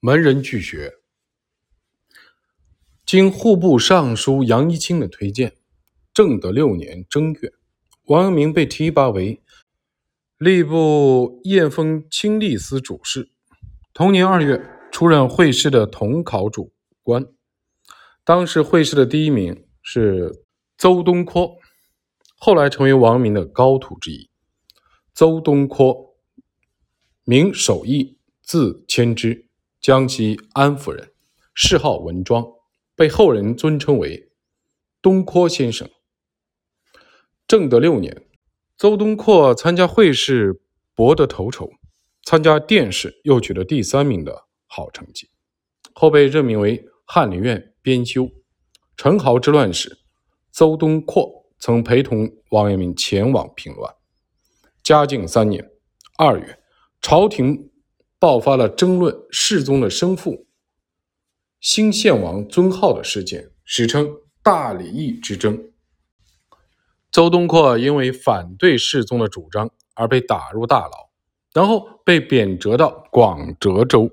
门人俱学。经户部尚书杨一清的推荐，正德六年正月，王阳明被提拔为吏部验封清吏司主事。同年二月，出任会试的统考主官。当时会试的第一名是邹东坡，后来成为王明的高徒之一。邹东坡，名守义，字谦之，江西安福人，谥号文庄，被后人尊称为东坡先生。正德六年，邹东坡参加会试，博得头筹；参加殿试又取得第三名的好成绩，后被任命为翰林院。编修陈豪之乱时，邹东阔曾陪同王阳明前往平乱。嘉靖三年二月，朝廷爆发了争论世宗的生父新献王尊号的事件，史称大礼义之争。邹东阔因为反对世宗的主张而被打入大牢，然后被贬谪到广浙州，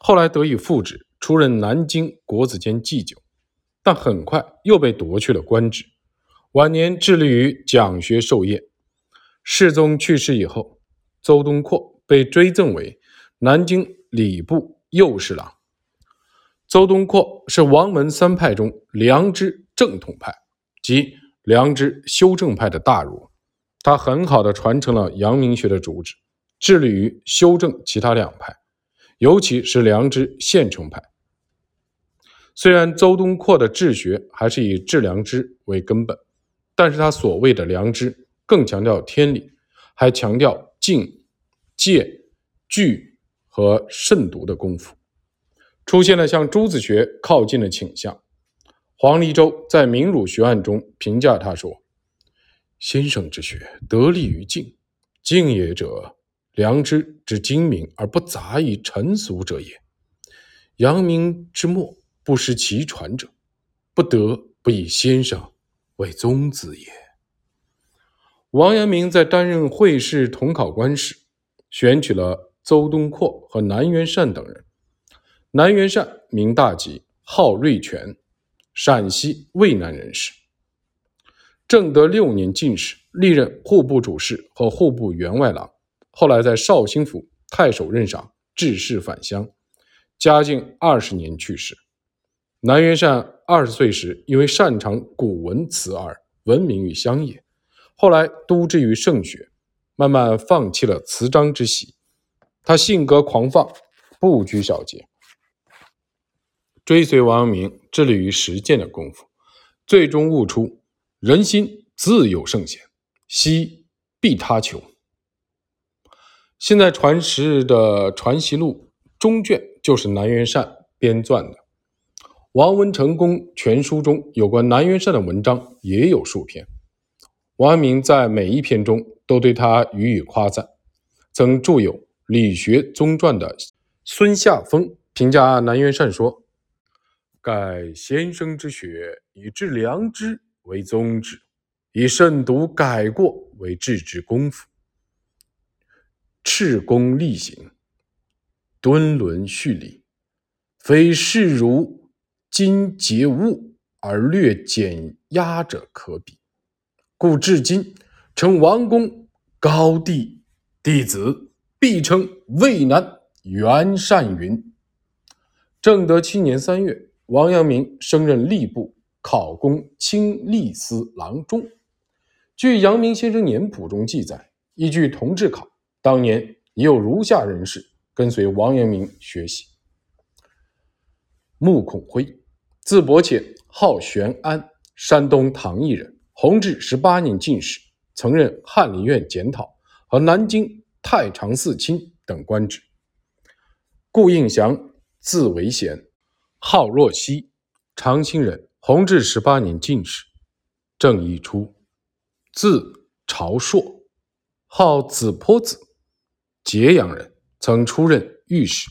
后来得以复职。出任南京国子监祭酒，但很快又被夺去了官职。晚年致力于讲学授业。世宗去世以后，邹东阔被追赠为南京礼部右侍郎。邹东阔是王门三派中良知正统派及良知修正派的大儒，他很好的传承了阳明学的主旨，致力于修正其他两派，尤其是良知现成派。虽然邹东阔的治学还是以治良知为根本，但是他所谓的良知更强调天理，还强调敬、戒、惧和慎独的功夫，出现了向朱子学靠近的倾向。黄黎周在《明儒学案》中评价他说：“先生之学得力于静，静也者，良知之精明而不杂以尘俗者也。阳明之末。”不失其传者，不得不以先生为宗子也。王阳明在担任会试统考官时，选取了邹东阔和南元善等人。南元善名大吉，号瑞全，陕西渭南人士。正德六年进士，历任户部主事和户部员外郎，后来在绍兴府太守任上致仕返乡。嘉靖二十年去世。南元善二十岁时，因为擅长古文辞而闻名于乡野，后来督之于圣学，慢慢放弃了辞章之习。他性格狂放，不拘小节，追随王阳明，致力于实践的功夫，最终悟出人心自有圣贤，惜必他求。现在传世的《传习录》中卷就是南元善编撰的。王文成公全书中有关南元善的文章也有数篇，王阳明在每一篇中都对他予以夸赞。曾著有《理学宗传》的孙夏峰评价南元善说：“盖先生之学，以治良知为宗旨，以慎独改过为治之功夫，赤功力行，敦伦序礼，非世儒。”今节物而略减压者可比，故至今称王公高帝弟子，必称渭南元善云。正德七年三月，王阳明升任吏部考功清吏司郎中。据阳明先生年谱中记载，依据同治考，当年已有如下人士跟随王阳明学习：穆孔辉。字伯潜，号玄安，山东唐邑人。弘治十八年进士，曾任翰林院检讨和南京太常寺卿等官职。顾应祥，字维贤，号若溪，长清人。弘治十八年进士，正一初，字朝硕，号子坡子，揭阳人，曾出任御史。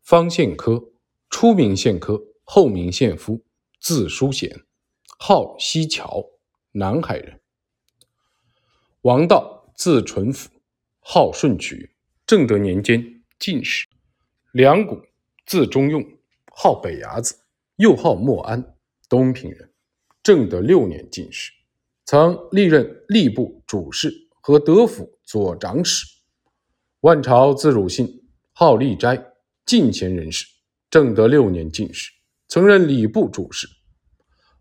方献科，初名献科。后名献夫，字叔贤，号西桥，南海人。王道，字纯甫，号顺渠，正德年间进士。梁谷，字中用，号北牙子，又号莫安，东平人。正德六年进士，曾历任吏部主事和德府左长史。万朝字汝信，号立斋，晋贤人士。正德六年进士，曾任礼部主事。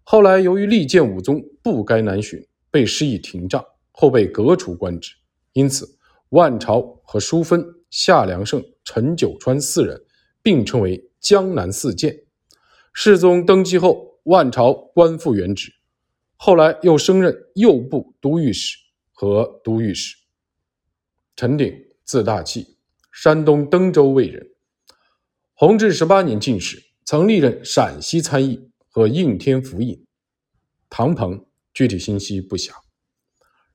后来由于立建武宗不该南巡，被施以廷杖，后被革除官职。因此，万朝和淑芬、夏良胜、陈九川四人并称为江南四剑。世宗登基后。万朝官复原职，后来又升任右部都御史和都御史。陈鼎，字大器，山东登州卫人。弘治十八年进士，曾历任陕西参议和应天府尹。唐鹏，具体信息不详。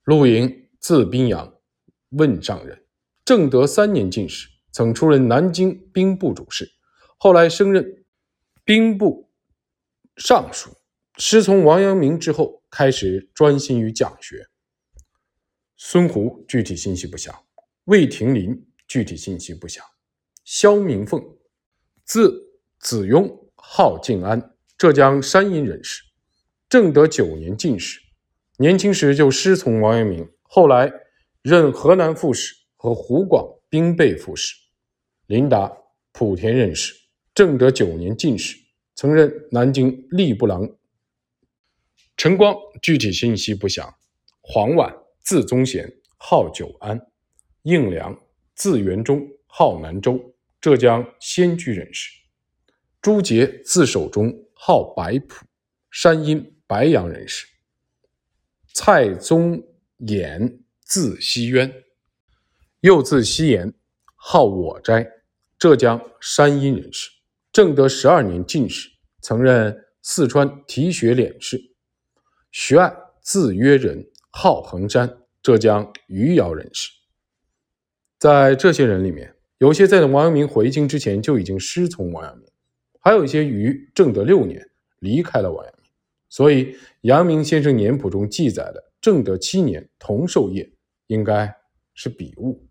陆莹，字宾阳，汶上人。正德三年进士，曾出任南京兵部主事，后来升任兵部。尚书师从王阳明之后，开始专心于讲学。孙胡具体信息不详。魏廷林具体信息不详。萧明凤，字子雍，号静安，浙江山阴人士。正德九年进士，年轻时就师从王阳明，后来任河南副使和湖广兵备副使。林达，莆田人士。正德九年进士。曾任南京吏部郎。陈光具体信息不详。黄婉，字宗贤，号九安，应良，字元忠，号南州，浙江仙居人士。朱杰，字守中，号白朴，山阴白杨人士。蔡宗衍，字希渊，又字希言，号我斋，浙江山阴人士。正德十二年进士，曾任四川提学佥事。徐爱，字约仁，号衡山，浙江余姚人士。在这些人里面，有些在王阳明回京之前就已经师从王阳明，还有一些于正德六年离开了王阳明。所以，阳明先生年谱中记载的正德七年同寿夜，应该是笔误。